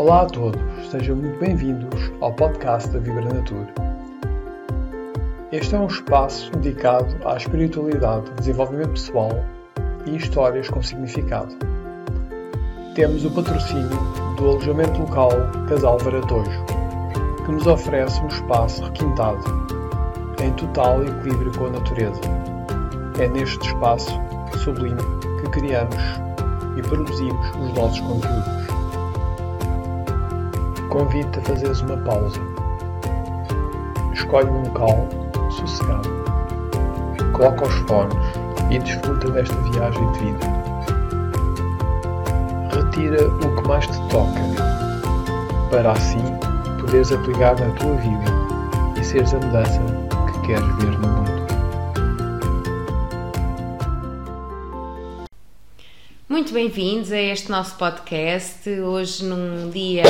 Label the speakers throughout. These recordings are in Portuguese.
Speaker 1: Olá a todos, sejam muito bem-vindos ao podcast da Vibra Natura. Este é um espaço dedicado à espiritualidade, desenvolvimento pessoal e histórias com significado. Temos o patrocínio do alojamento local Casal Varatojo, que nos oferece um espaço requintado, em total equilíbrio com a natureza. É neste espaço sublime que criamos e produzimos os nossos conteúdos. Convido-te a fazeres uma pausa. Escolhe um local sossegado. Coloca os fones e desfruta desta viagem de vida. Retira o que mais te toca, para assim poderes aplicar na tua vida e seres a mudança que queres ver no mundo.
Speaker 2: Muito bem-vindos a este nosso podcast. Hoje, num dia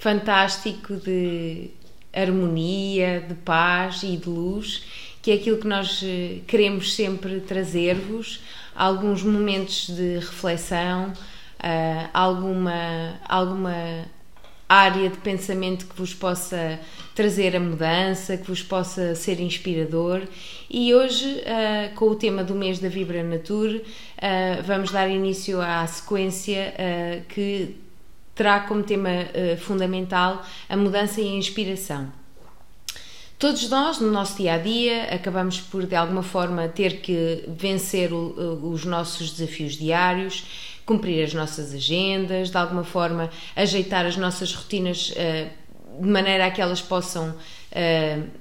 Speaker 2: fantástico de harmonia, de paz e de luz, que é aquilo que nós eh, queremos sempre trazer-vos. Alguns momentos de reflexão, uh, alguma, alguma área de pensamento que vos possa trazer a mudança, que vos possa ser inspirador. E hoje, uh, com o tema do mês da Vibra Nature, vamos dar início à sequência que terá como tema fundamental a mudança e a inspiração. Todos nós, no nosso dia a dia, acabamos por de alguma forma ter que vencer o, os nossos desafios diários, cumprir as nossas agendas, de alguma forma ajeitar as nossas rotinas uh, de maneira a que elas possam uh,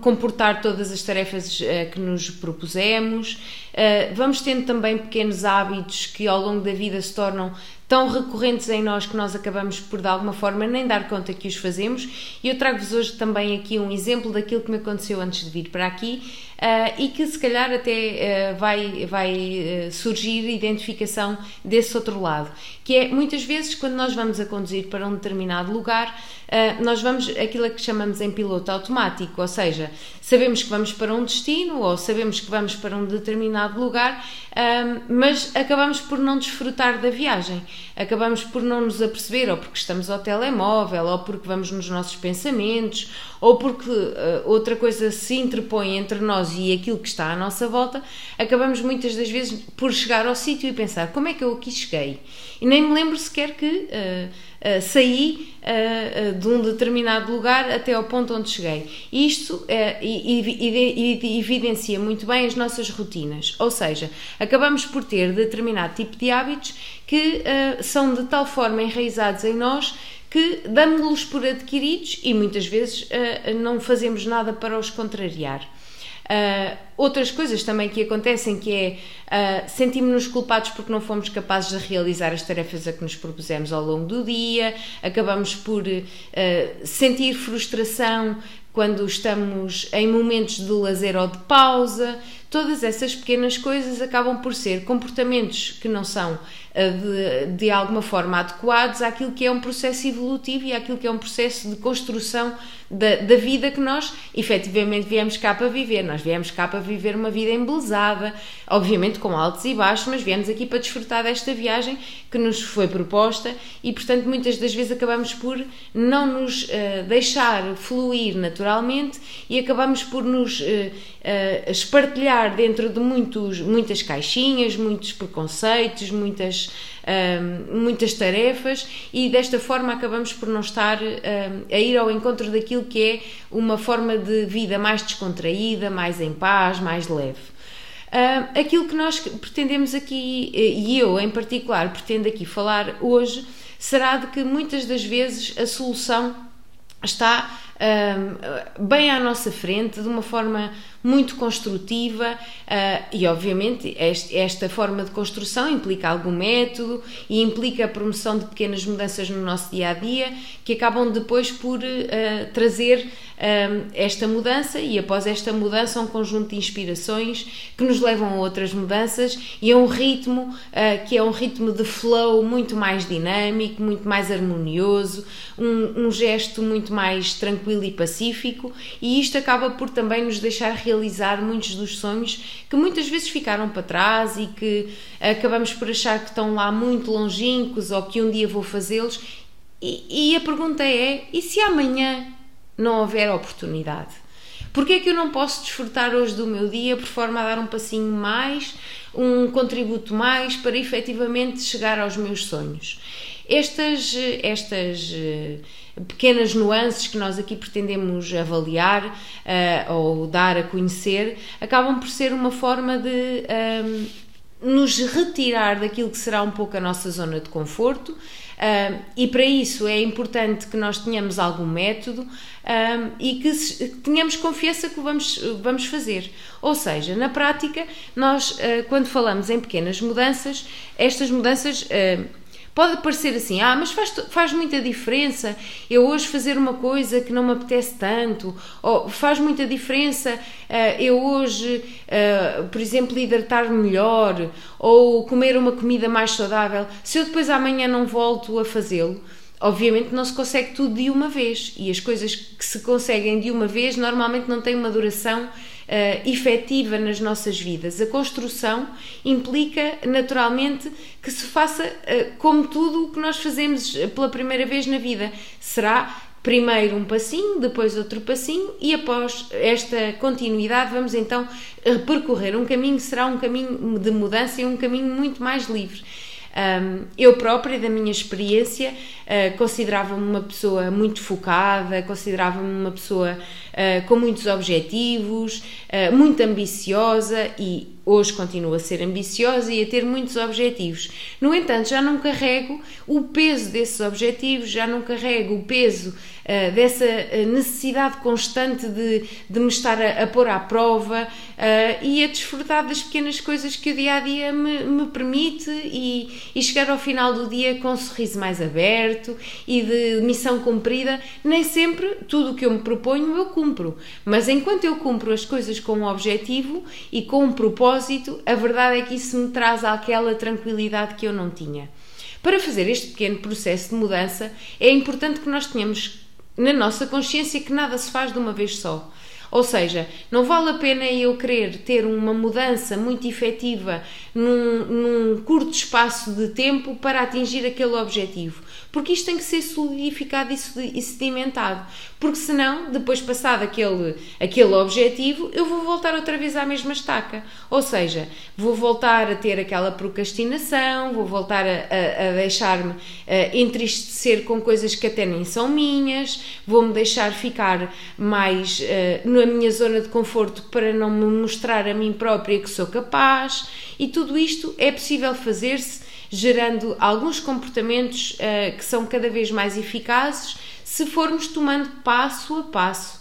Speaker 2: comportar todas as tarefas uh, que nos propusemos. Uh, vamos tendo também pequenos hábitos que ao longo da vida se tornam tão recorrentes em nós que nós acabamos por de alguma forma nem dar conta que os fazemos. E eu trago-vos hoje também aqui um exemplo daquilo que me aconteceu antes de vir para aqui uh, e que se calhar até uh, vai, vai uh, surgir identificação desse outro lado, que é muitas vezes quando nós vamos a conduzir para um determinado lugar, nós vamos aquilo que chamamos em piloto automático, ou seja, sabemos que vamos para um destino ou sabemos que vamos para um determinado lugar, mas acabamos por não desfrutar da viagem, acabamos por não nos aperceber, ou porque estamos ao telemóvel, ou porque vamos nos nossos pensamentos, ou porque outra coisa se interpõe entre nós nós e aquilo que está à nossa volta, acabamos muitas das vezes por chegar ao sítio e pensar como é que eu aqui cheguei. E nem me lembro sequer que uh, uh, saí uh, de um determinado lugar até ao ponto onde cheguei. Isto evidencia muito bem as nossas rotinas, ou seja, acabamos por ter determinado tipo de hábitos que são de tal forma enraizados em nós que damos-los por adquiridos e muitas vezes não fazemos nada para os contrariar. Uh, outras coisas também que acontecem que é uh, sentimos-nos culpados porque não fomos capazes de realizar as tarefas a que nos propusemos ao longo do dia, acabamos por uh, sentir frustração quando estamos em momentos de lazer ou de pausa, todas essas pequenas coisas acabam por ser comportamentos que não são de, de alguma forma adequados àquilo que é um processo evolutivo e àquilo que é um processo de construção da, da vida que nós efetivamente viemos cá para viver. Nós viemos cá para viver uma vida embelezada, obviamente com altos e baixos, mas viemos aqui para desfrutar desta viagem que nos foi proposta e, portanto, muitas das vezes acabamos por não nos uh, deixar fluir naturalmente e acabamos por nos uh, uh, espartilhar dentro de muitos, muitas caixinhas, muitos preconceitos, muitas muitas tarefas e desta forma acabamos por não estar a ir ao encontro daquilo que é uma forma de vida mais descontraída, mais em paz, mais leve. Uh, aquilo que nós pretendemos aqui, e eu em particular pretendo aqui falar hoje, será de que muitas das vezes a solução está um, bem à nossa frente, de uma forma muito construtiva uh, e, obviamente, este, esta forma de construção implica algum método e implica a promoção de pequenas mudanças no nosso dia a dia que acabam depois por uh, trazer uh, esta mudança e, após esta mudança, um conjunto de inspirações que nos levam a outras mudanças e a um ritmo que é um ritmo de flow muito mais dinâmico, muito mais harmonioso, um, um gesto muito mais tranquilo e pacífico, e isto acaba por também nos deixar realizar muitos dos sonhos que muitas vezes ficaram para trás e que acabamos por achar que estão lá muito longínquos ou que um dia vou fazê-los E, e a pergunta é: e se amanhã não houver oportunidade? Porquê é que eu não posso desfrutar hoje do meu dia por forma a dar um passinho mais, um contributo mais para efetivamente chegar aos meus sonhos? Estas, estas eh, pequenas nuances que nós aqui pretendemos avaliar uh, ou dar a conhecer acabam por ser uma forma de um, ehm, nos retirar daquilo que será um pouco a nossa zona de conforto. Uh, e para isso é importante que nós tenhamos algum método uh, e que, se, que, tenhamos confiança que vamos, vamos fazer. Ou seja, na prática, nós, uh, quando falamos em pequenas mudanças, estas mudanças Pode parecer assim, ah, mas faz, faz muita diferença eu hoje fazer uma coisa que não me apetece tanto, ou faz muita diferença uh, eu hoje, uh, por exemplo, hidratar melhor, ou comer uma comida mais saudável, se eu depois amanhã não volto a fazê-lo. Obviamente não se consegue tudo de uma vez e as coisas que se conseguem de uma vez normalmente não têm uma duração uh, efetiva nas nossas vidas. A construção implica naturalmente que se faça uh, como tudo o que nós fazemos pela primeira vez na vida. Será primeiro um passinho, depois outro passinho e após esta continuidade vamos então percorrer um caminho será um caminho de mudança e um caminho muito mais livre. Eu própria, da minha experiência, uh, considerava-me uma pessoa muito focada, considerava-me uma pessoa uh, com muitos objetivos, uh, muito ambiciosa e hoje continuo a ser ambiciosa e a ter muitos objetivos. No entanto, já não carrego o peso desses objetivos, já não carrego o peso uh, dessa necessidade constante de, de me estar a, a pôr à prova e a desfrutar das pequenas coisas que o dia a dia me, me permite e, e chegar ao final do dia com um sorriso mais aberto e de missão cumprida. Nem sempre tudo o que eu me proponho eu cumpro, mas enquanto eu cumpro as coisas com um objetivo e com um propósito, a verdade é que isso me traz aquela tranquilidade que eu não tinha. Para fazer este pequeno processo de mudança, é importante que nós tenhamos na nossa consciência que nada se faz de uma vez só. Ou seja, não vale a pena eu querer ter uma mudança muito efetiva num, num curto espaço de tempo para atingir aquele objetivo porque isto tem que ser solidificado e sedimentado, porque senão, depois passado aquele, aquele objetivo, eu vou voltar outra vez à mesma estaca, ou seja, vou voltar a ter aquela procrastinação, vou voltar a, a, a deixar-me entristecer com coisas que até nem são minhas, vou-me deixar ficar mais uh, na minha zona de conforto para não me mostrar a mim própria que sou capaz, e tudo isto é possível fazer-se gerando alguns comportamentos uh, que são cada vez mais eficazes se formos tomando passo a passo.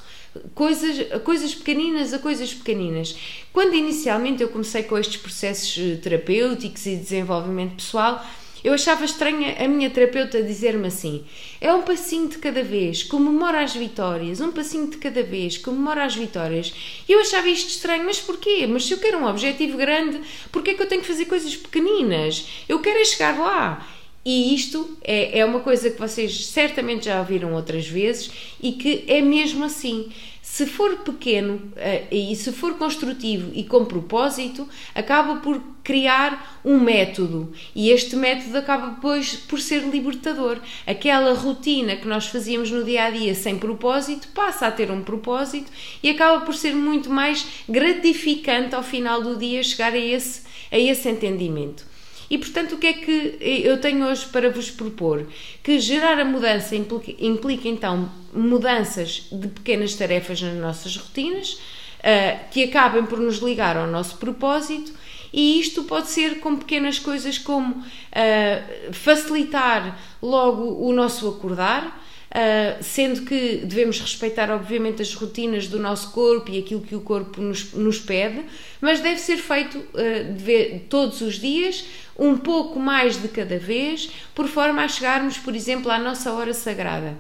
Speaker 2: Coisas, coisas pequeninas a coisas pequeninas. Quando inicialmente eu comecei com estes processos eh, terapêuticos e desenvolvimento pessoal, eu achava estranha a minha terapeuta dizer-me assim: é um passinho de cada vez, comemora as vitórias, um passinho de cada vez, comemora as vitórias. E eu achava isto estranho, mas porquê? Mas se eu quero um objetivo grande, porquê é que eu tenho que fazer coisas pequeninas? Eu quero é chegar lá. E isto é, é uma coisa que vocês certamente já ouviram outras vezes e que é mesmo assim. Se for pequeno uh, e se for construtivo e com propósito, acaba por criar um método e este método acaba depois por ser libertador. Aquela rotina que nós fazíamos no dia a dia sem propósito passa a ter um propósito e acaba por ser muito mais gratificante ao final do dia chegar a esse, a esse entendimento. E portanto, o que é que eu tenho hoje para vos propor? Que gerar a mudança implica, implica então mudanças de pequenas tarefas nas nossas rotinas, uh, que acabem por nos ligar ao nosso propósito. E isto pode ser com pequenas coisas como uh, facilitar logo o nosso acordar, Uh, sendo que devemos respeitar, obviamente, as rotinas do nosso corpo e aquilo que o corpo nos, nos pede, mas deve ser feito uh, todos os dias, um pouco mais de cada vez, por forma a chegarmos, por exemplo, à nossa hora sagrada.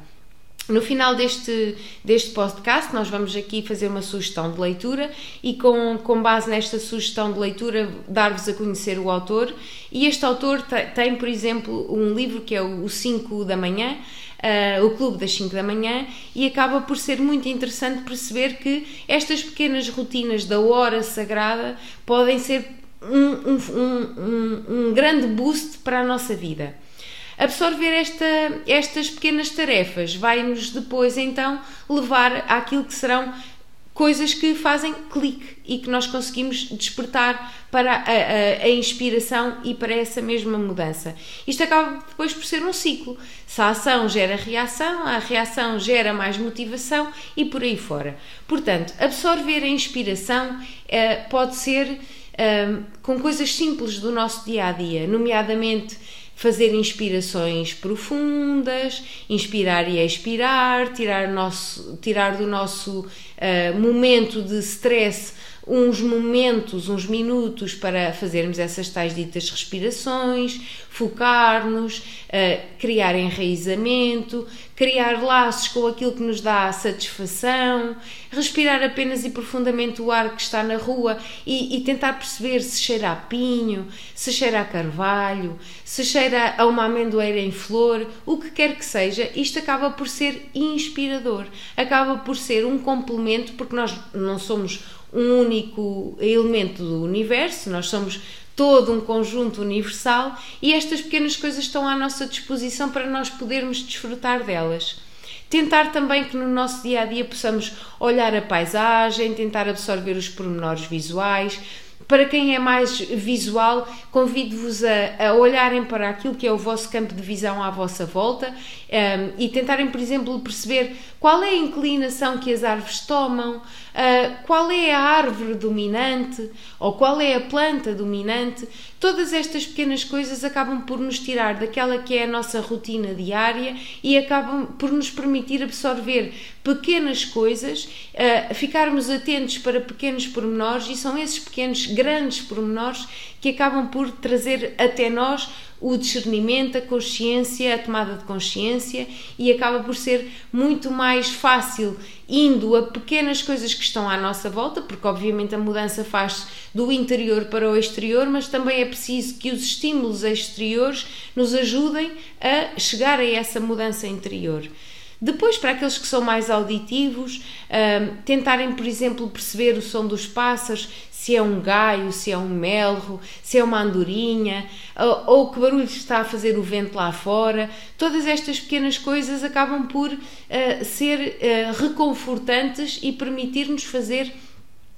Speaker 2: No final deste, deste podcast, nós vamos aqui fazer uma sugestão de leitura e, com, com base nesta sugestão de leitura, dar-vos a conhecer o autor. E este autor tem, por exemplo, um livro que é o 5 da manhã, uh, o Clube das 5 da manhã, e acaba por ser muito interessante perceber que estas pequenas rotinas da hora sagrada podem ser um, um, um, um grande boost para a nossa vida. Absorver esta, estas pequenas tarefas vai-nos depois então levar àquilo que serão coisas que fazem clique e que nós conseguimos despertar para a, a, a, inspiração e para essa mesma mudança. Isto acaba depois por ser um ciclo. Se a ação gera reação, a reação gera mais motivação e por aí fora. Portanto, absorver a inspiração eh, pode ser eh, com coisas simples do nosso dia a dia, nomeadamente fazer inspirações profundas, inspirar e expirar, tirar, nosso, tirar do nosso uh, momento de stress uns momentos, uns minutos para fazermos essas tais ditas respirações, focar-nos, uh, criar enraizamento, criar laços com aquilo que nos dá satisfação, respirar apenas e profundamente o ar que está na rua e, e tentar perceber se cheira a pinho, se cheira a carvalho, se cheira a uma amendoeira em flor, o que quer que seja, isto acaba por ser inspirador, acaba por ser um complemento, porque nós não somos um único elemento do universo, nós somos todo um conjunto universal e estas pequenas coisas estão à nossa disposição para nós podermos desfrutar delas. Tentar também que no nosso dia a dia possamos olhar a paisagem, tentar absorver os pormenores visuais, para quem é mais visual, convido-vos a, a, olharem para aquilo que é o vosso campo de visão à vossa volta um, ehm, e tentarem, por exemplo, perceber qual é a inclinação que as árvores tomam, uh, qual é a árvore dominante ou qual é a planta dominante. Todas estas pequenas coisas acabam por nos tirar daquela que é a nossa rotina diária e acabam por nos permitir absorver pequenas coisas, uh, ficarmos atentos para pequenos pormenores e são esses pequenos, grandes pormenores que acabam por trazer até nós o discernimento, a consciência, a tomada de consciência e acaba por ser muito mais fácil indo a pequenas coisas que estão à nossa volta, porque obviamente a mudança faz do interior para o exterior, mas também é preciso que os estímulos exteriores nos ajudem a chegar a essa mudança interior. Depois, para aqueles que são mais auditivos, um, tentarem, por exemplo, perceber o som dos pássaros, se é um gaio, se é um melro, se é uma andorinha, ou, ou que barulho está a fazer o vento lá fora. Todas estas pequenas coisas acabam por uh, ser uh, reconfortantes e permitir-nos fazer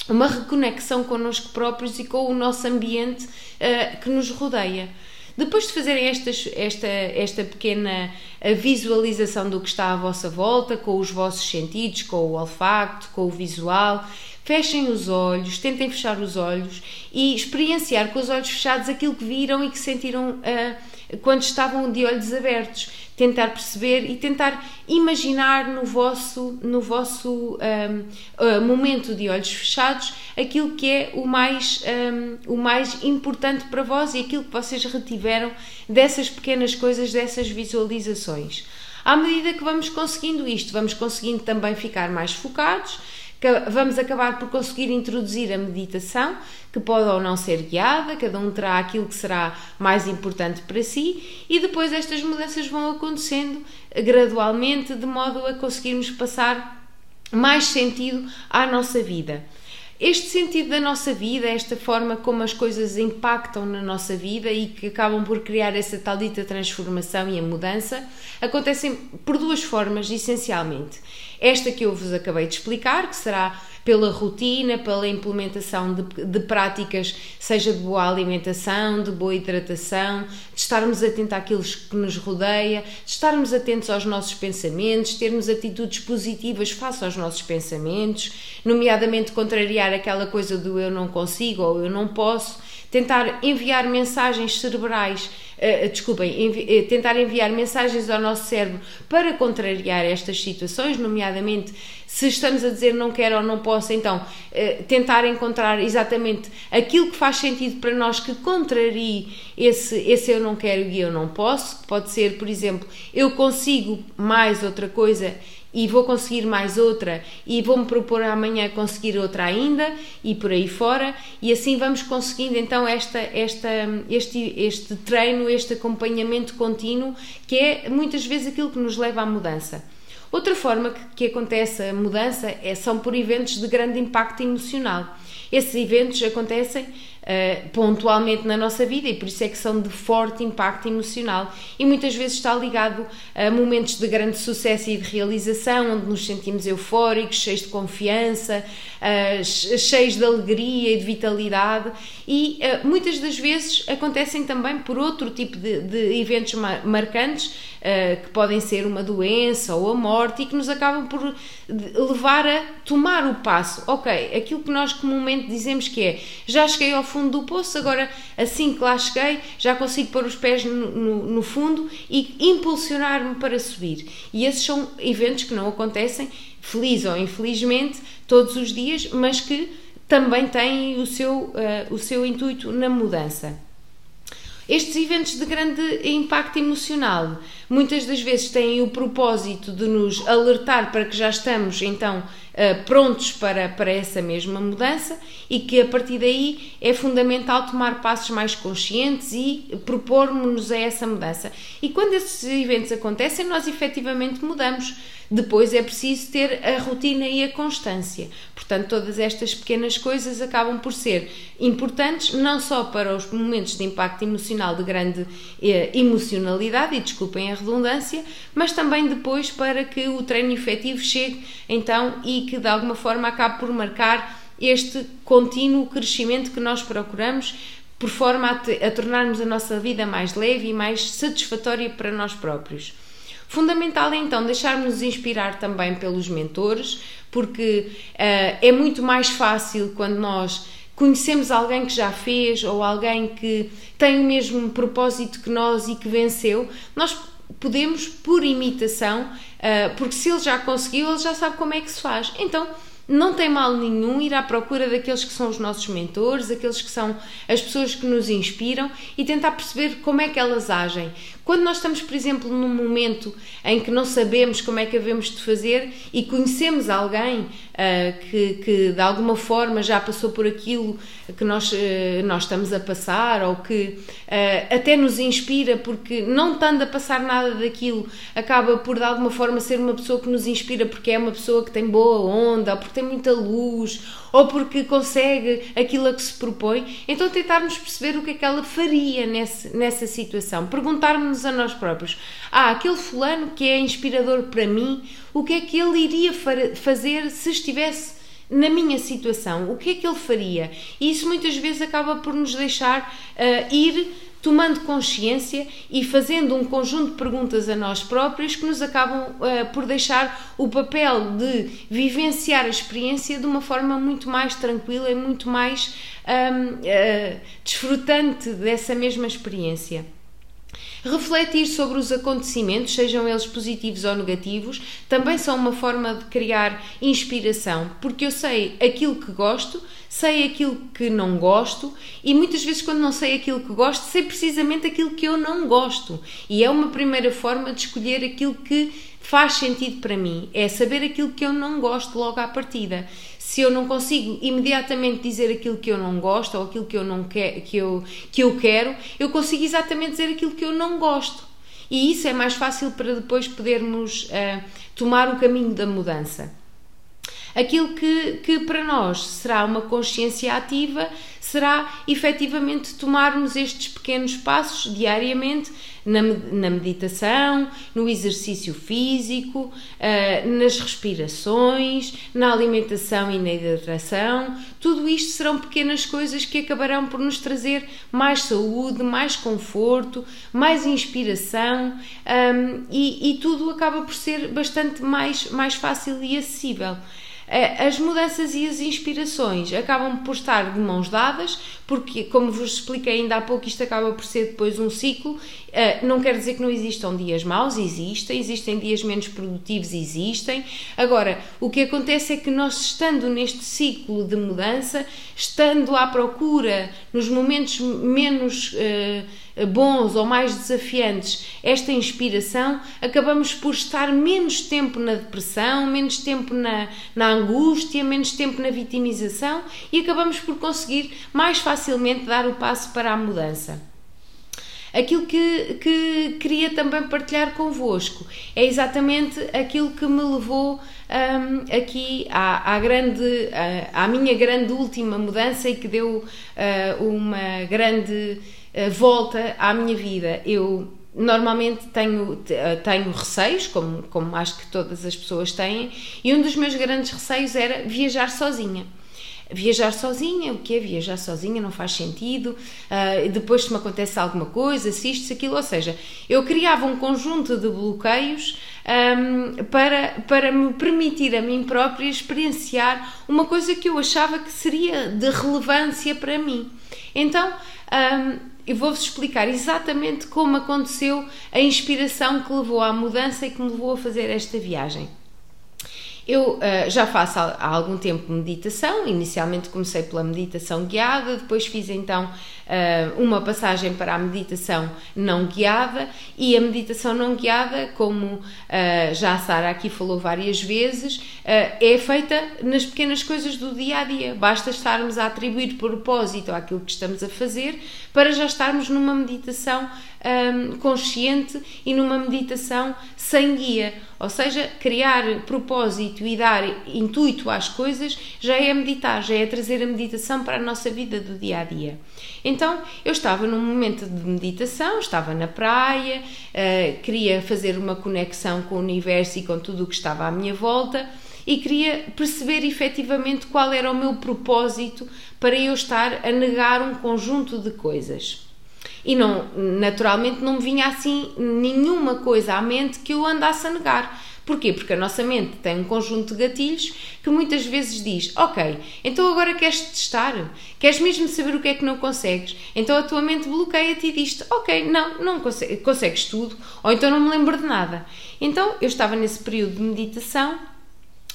Speaker 2: uma reconexão connosco próprios e com o nosso ambiente uh, que nos rodeia. Depois de fazerem esta, esta pequena visualização do que está à vossa volta, com os vossos sentidos, com o olfato, com o visual, fechem os olhos, tentem fechar os olhos e experienciar com os olhos fechados aquilo que viram e que sentiram uh, quando estavam de olhos abertos. Tentar perceber e tentar imaginar no vosso, no vosso um, uh, momento de olhos fechados aquilo que é o mais, um, o mais importante para vós e aquilo que vocês retiveram dessas pequenas coisas, dessas visualizações. À medida que vamos conseguindo isto, vamos conseguindo também ficar mais focados Vamos acabar por conseguir introduzir a meditação, que pode ou não ser guiada, cada um terá aquilo que será mais importante para si, e depois estas mudanças vão acontecendo gradualmente, de modo a conseguirmos passar mais sentido à nossa vida. Este sentido da nossa vida, esta forma como as coisas impactam na nossa vida e que acabam por criar essa tal dita transformação e a mudança, acontecem por duas formas, essencialmente. Esta que eu vos acabei de explicar, que será pela rotina, pela implementação de, de, práticas, seja de boa alimentação, de boa hidratação, de estarmos atentos àquilo que nos rodeia, de estarmos atentos aos nossos pensamentos, termos atitudes positivas face aos nossos pensamentos, nomeadamente contrariar aquela coisa do eu não consigo ou eu não posso, tentar enviar mensagens cerebrais uh, desculpem, envi uh, tentar enviar mensagens ao nosso cérebro para contrariar estas situações, nomeadamente se estamos a dizer não quero ou não posso, então uh, tentar encontrar exatamente aquilo que faz sentido para nós que contrarie esse, esse eu não quero e eu não posso. Pode ser, por exemplo, eu consigo mais outra coisa e vou conseguir mais outra e vou-me propor amanhã conseguir outra ainda e por aí fora e assim vamos conseguindo então esta, esta, este, este treino, este acompanhamento contínuo que é muitas vezes aquilo que nos leva à mudança. Outra forma que, que acontece a mudança é, são por eventos de grande impacto emocional. Esses eventos acontecem uh, pontualmente na nossa vida e por isso é que são de forte impacto emocional e muitas vezes está ligado a momentos de grande sucesso e de realização, onde nos sentimos eufóricos, cheios de confiança, uh, cheios de alegria e de vitalidade e uh, muitas das vezes acontecem também por outro tipo de, de eventos marcantes que podem ser uma doença ou a morte e que nos acabam por levar a tomar o passo. Ok, aquilo que nós comumente dizemos que é já cheguei ao fundo do poço, agora assim que lá cheguei já consigo pôr os pés no, no, no fundo e impulsionar-me para subir. E esses são eventos que não acontecem, feliz ou infelizmente, todos os dias, mas que também têm o seu, uh, o seu intuito na mudança. Estes eventos de grande impacto emocional muitas das vezes têm o propósito de nos alertar para que já estamos então eh, prontos para, para essa mesma mudança e que a partir daí é fundamental tomar passos mais conscientes e propormos-nos a essa mudança. E quando esses eventos acontecem, nós efetivamente mudamos depois é preciso ter a rotina e a constância. Portanto, todas estas pequenas coisas acabam por ser importantes não só para os momentos de impacto emocional de grande eh, emocionalidade, e desculpem a redundância, mas também depois para que o treino efetivo chegue então e que de alguma forma acabe por marcar este contínuo crescimento que nós procuramos por forma a, a tornarmos a nossa vida mais leve e mais satisfatória para nós próprios. Fundamental é então deixarmos inspirar também pelos mentores, porque uh, é muito mais fácil quando nós conhecemos alguém que já fez ou alguém que tem o mesmo propósito que nós e que venceu, nós podemos, por imitação, uh, porque se ele já conseguiu, ele já sabe como é que se faz. Então, não tem mal nenhum ir à procura daqueles que são os nossos mentores, aqueles que são as pessoas que nos inspiram e tentar perceber como é que elas agem. Quando nós estamos, por exemplo, num momento em que não sabemos como é que havemos de fazer e conhecemos alguém uh, que, que, de alguma forma já passou por aquilo que nós, uh, nós estamos a passar ou que uh, até nos inspira, porque não estando a passar nada daquilo, acaba por de alguma forma ser uma pessoa que nos inspira porque é uma pessoa que tem boa onda, ou porque tem muita luz, ou porque consegue aquilo a que se propõe, então tentarmos perceber o que é que ela faria nesse, nessa situação. Perguntarmos a nós próprios: ah, aquele fulano que é inspirador para mim, o que é que ele iria fazer se estivesse na minha situação? O que é que ele faria? E isso muitas vezes acaba por nos deixar uh, ir tomando consciência e fazendo um conjunto de perguntas a nós próprios que nos acabam uh, por deixar o papel de vivenciar a experiência de uma forma muito mais tranquila e muito mais um, uh, eh, desfrutante dessa mesma experiência. Refletir sobre os acontecimentos, sejam eles positivos ou negativos, também são uma forma de criar inspiração, porque eu sei aquilo que gosto, sei aquilo que não gosto e muitas vezes, quando não sei aquilo que gosto, sei precisamente aquilo que eu não gosto. E é uma primeira forma de escolher aquilo que faz sentido para mim, é saber aquilo que eu não gosto logo à partida se eu não consigo imediatamente dizer aquilo que eu não gosto ou aquilo que eu não quer, que eu, que eu quero, eu consigo exatamente dizer aquilo que eu não gosto. E isso é mais fácil para depois podermos uh, tomar o caminho da mudança. Aquilo que, que para nós será uma consciência ativa será efetivamente tomarmos estes pequenos passos diariamente na, na meditação, no exercício físico, uh, nas respirações, na alimentação e na hidratação. Tudo isto serão pequenas coisas que acabarão por nos trazer mais saúde, mais conforto, mais inspiração um, e, e tudo acaba por ser bastante mais, mais fácil e acessível. Eh, as mudanças e as inspirações acabam por estar de mãos dadas, porque, como vos expliquei ainda há pouco, isto acaba por ser depois um ciclo. Eh, não quer dizer que não existam dias maus, existem, existem dias menos produtivos, existem. Agora, o que acontece é que nós, estando neste ciclo de mudança, estando à procura nos momentos menos. Uh, bons ou mais desafiantes esta inspiração, acabamos por estar menos tempo na depressão, menos tempo na, na angústia, menos tempo na vitimização e acabamos por conseguir mais facilmente dar o passo para a mudança. Aquilo que, que queria também partilhar convosco é exatamente aquilo que me levou um, aqui à, à grande, à, à, minha grande última mudança e que deu uh, uma grande volta à minha vida. Eu normalmente tenho, tenho receios, como, como acho que todas as pessoas têm, e um dos meus grandes receios era viajar sozinha viajar sozinha, o que é viajar sozinha não faz sentido, uh, depois se me acontece alguma coisa, se isto, se aquilo, ou seja, eu criava um conjunto de bloqueios um, para, para me permitir a mim própria experienciar uma coisa que eu achava que seria de relevância para mim. Então, um, eu vou-vos explicar exatamente como aconteceu a inspiração que levou à mudança e que me levou a fazer esta viagem. Eu uh, já faço há, algum tempo meditação, inicialmente comecei pela meditação guiada, depois fiz então uh, uma passagem para a meditação não guiada e a meditação não guiada, como uh, já a Sara aqui falou várias vezes, é feita nas pequenas coisas do dia a dia. Basta estarmos a atribuir propósito àquilo que estamos a fazer para já estarmos numa meditação um, consciente e numa meditação sem guia. Ou seja, criar propósito e dar intuito às coisas já é meditar, já é trazer a meditação para a nossa vida do dia a dia. Então, eu estava num momento de meditação, estava na praia, uh, queria fazer uma conexão com o universo e com tudo o que estava à minha volta e queria perceber efetivamente qual era o meu propósito para eu estar a negar um conjunto de coisas. E não, naturalmente não me vinha assim nenhuma coisa à mente que eu andasse a negar. Porquê? Porque a nossa mente tem um conjunto de gatilhos que muitas vezes diz: Ok, então agora queres testar? Queres mesmo saber o que é que não consegues? Então a tua mente bloqueia-te e diz-te: Ok, não, não consegues, tudo, ou então não me lembro de nada. Então eu estava nesse período de meditação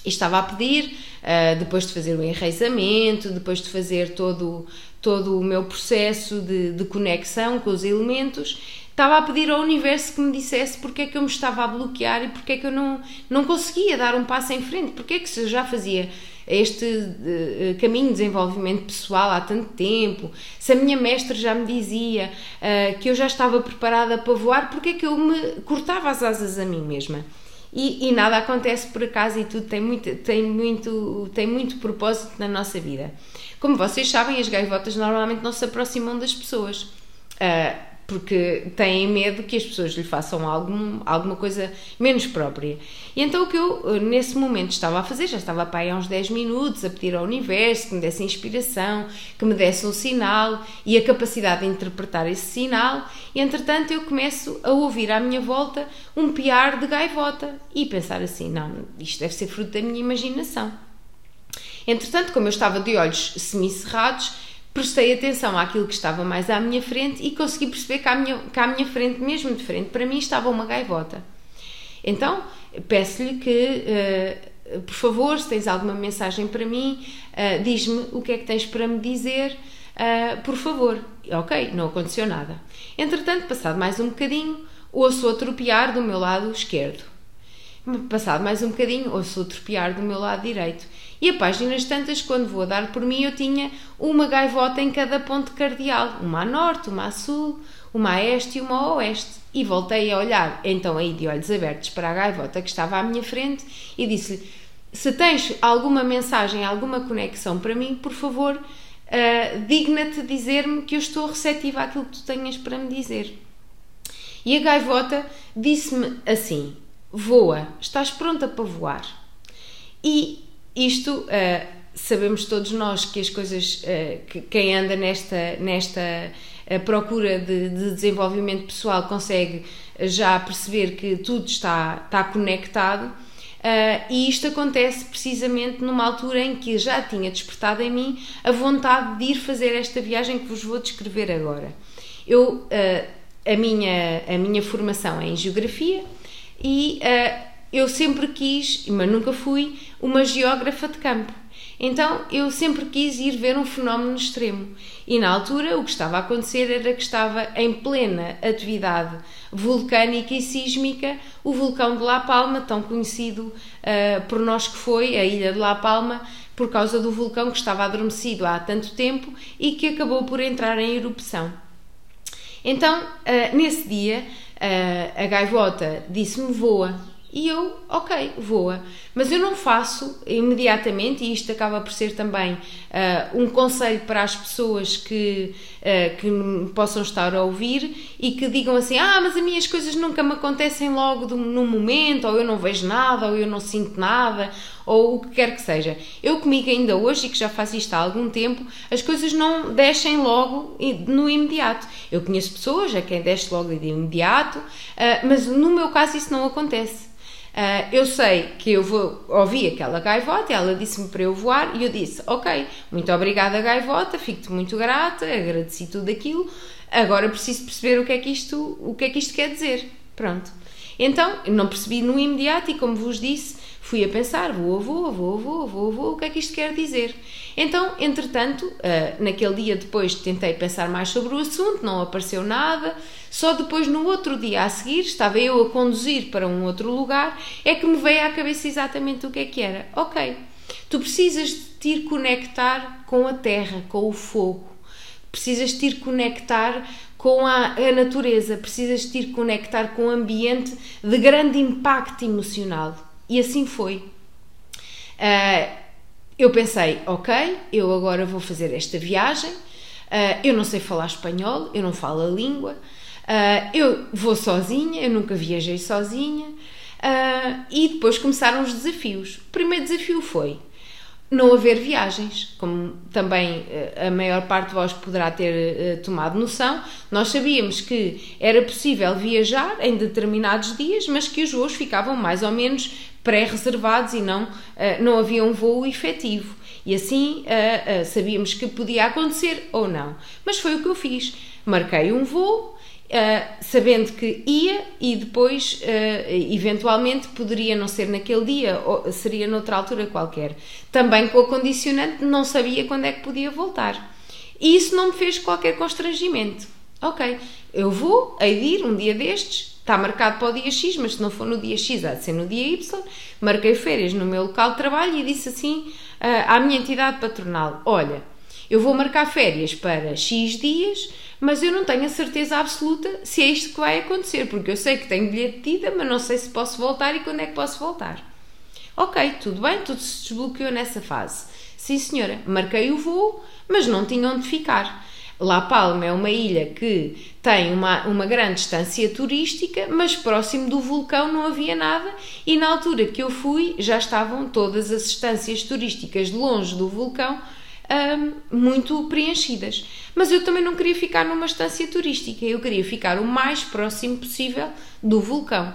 Speaker 2: e estava a pedir, uh, depois de fazer o enraizamento, depois de fazer todo, todo o meu processo de, de conexão com os elementos, estava a pedir ao universo que me dissesse porque é que eu me estava a bloquear e porque é que eu não, não conseguia dar um passo em frente, porque é que se eu já fazia este uh, caminho de desenvolvimento pessoal há tanto tempo, se a minha mestra já me dizia uh, que eu já estava preparada para voar, porque é que eu me cortava as asas a mim mesma? e, e, nada acontece por acaso e tudo tem muito, tem, muito, tem muito propósito na nossa vida. Como vocês sabem, as gaivotas normalmente não se aproximam das pessoas. Uh, porque têm medo que as pessoas lhe façam algum, alguma coisa menos própria. E então o que eu nesse momento estava a fazer, já estava para aí há uns 10 minutos a pedir ao universo que me desse inspiração, que me desse um sinal e a capacidade de interpretar esse sinal, e entretanto eu começo a ouvir à minha volta um piar de gaivota e pensar assim, não, isto deve ser fruto da minha imaginação. Entretanto, como eu estava de olhos semicerrados, prestei atenção àquilo que estava mais à minha frente e consegui perceber que à minha, que à minha frente, mesmo de frente, para mim estava uma gaivota. Então, peço-lhe que, uh, por favor, se tens alguma mensagem para mim, uh, diz-me o que é que tens para me dizer, uh, por favor. Ok, não aconteceu nada. Entretanto, passado mais um bocadinho, ouço outro piar do meu lado esquerdo. Passado mais um bocadinho, ouço outro piar do meu lado direito. E a páginas tantas, quando vou a dar por mim, eu tinha uma gaivota em cada ponto cardial, uma a norte, uma a sul, uma a este e uma a oeste. E voltei a olhar, então aí de olhos abertos, para a gaivota que estava à minha frente e disse-lhe: Se tens alguma mensagem, alguma conexão para mim, por favor, uh, digna-te dizer-me que eu estou receptiva àquilo que tu tenhas para me dizer. E a gaivota disse-me assim: Voa, estás pronta para voar. E isto uh, sabemos todos nós que as coisas, uh, que quem anda nesta, nesta uh, procura de, de, desenvolvimento pessoal consegue já perceber que tudo está, está conectado. e isto acontece precisamente numa altura em que já tinha despertado em mim a vontade de ir fazer esta viagem que vos vou descrever agora. Eu, a, minha, a minha formação é em Geografia e eu sempre quis, mas nunca fui, uma geógrafa de campo. Então eu sempre quis ir ver um fenómeno extremo. E na altura o que estava a acontecer era que estava em plena atividade vulcânica e sísmica o vulcão de La Palma, tão conhecido uh, por nós que foi, a ilha de La Palma, por causa do vulcão que estava adormecido há tanto tempo e que acabou por entrar em erupção. Então, uh, nesse dia, uh, a gaivota disse-me voa. E eu, ok, voa. Mas eu não faço imediatamente, e isto acaba por ser também uh, um conselho para as pessoas que, uh, que possam estar a ouvir e que digam assim: Ah, mas as minhas coisas nunca me acontecem logo do, no momento, ou eu não vejo nada, ou eu não sinto nada, ou o que quer que seja. Eu, comigo, ainda hoje, e que já faço isto há algum tempo, as coisas não descem logo no imediato. Eu conheço pessoas a quem desce logo de imediato, uh, mas no meu caso isso não acontece. Uh, eu sei que eu vou ouvir aquela gaivota, ela disse-me para eu voar e eu disse: Ok, muito obrigada, gaivota, fico-te muito grata, agradeci tudo aquilo, agora preciso perceber o que é que isto, o que é que isto quer dizer. Pronto. Então, não percebi no imediato e, como vos disse, fui a pensar, vou, vou, vou, vou, vou, vou, o que é que isto quer dizer? Então, entretanto, uh, naquele dia depois tentei pensar mais sobre o assunto, não apareceu nada, só depois no outro dia a seguir, estava eu a conduzir para um outro lugar, é que me veio à cabeça exatamente o que é que era. Ok, tu precisas de te conectar com a terra, com o fogo, precisas de te conectar com a, a natureza, precisas de te conectar com um ambiente de grande impacto emocional e assim foi. Uh, eu pensei, ok, eu agora vou fazer esta viagem. Uh, eu não sei falar espanhol, eu não falo a língua. Uh, eu vou sozinha, eu nunca viajei sozinha. e depois começaram os desafios. O primeiro desafio foi não haver viagens, como também a maior parte de vós poderá ter tomado noção, nós sabíamos que era possível viajar em determinados dias, mas que os voos ficavam mais ou menos pré-reservados e não, uh, não havia um voo efetivo. E assim sabíamos que podia acontecer ou não. Mas foi o que eu fiz. Marquei um voo, sabendo que ia e depois, eventualmente, poderia não ser naquele dia, ou seria noutra altura qualquer. Também com a condicionante, não sabia quando é que podia voltar. E isso não me fez qualquer constrangimento. Ok, eu vou, hei de ir um dia destes, está marcado para o dia X, mas se não for no dia X, há de ser no dia Y. Marquei férias no meu local de trabalho e disse assim uh, à minha entidade patronal: Olha, eu vou marcar férias para X dias, mas eu não tenho a certeza absoluta se é isto que vai acontecer, porque eu sei que tenho bilhete de ida, mas não sei se posso voltar e quando é que posso voltar. Ok, tudo bem, tudo se desbloqueou nessa fase. Sim, senhora, marquei o voo, mas não tinha onde ficar. La Palma é uma ilha que tem uma, uma grande distância turística, mas próximo do vulcão não havia nada e na altura que eu fui já estavam todas as estâncias turísticas longe do vulcão um, muito preenchidas. Mas eu também não queria ficar numa estância turística, eu queria ficar o mais próximo possível do vulcão.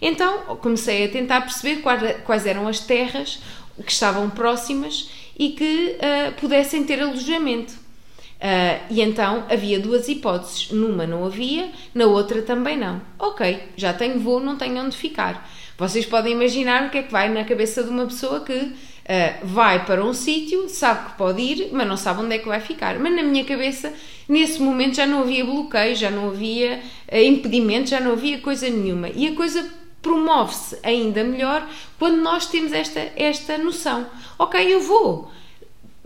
Speaker 2: Então comecei a tentar perceber quais eram as terras que estavam próximas e que uh, pudessem ter alojamento. Uh, e então havia duas hipóteses. Numa não havia, na outra também não. Ok, já tenho voo, não tenho onde ficar. Vocês podem imaginar o que é que vai na cabeça de uma pessoa que uh, vai para um sítio, sabe que pode ir, mas não sabe onde é que vai ficar. Mas na minha cabeça, nesse momento, já não havia bloqueio, já não havia uh, impedimento, já não havia coisa nenhuma. E a coisa promove-se ainda melhor quando nós temos esta, esta noção. Ok, eu vou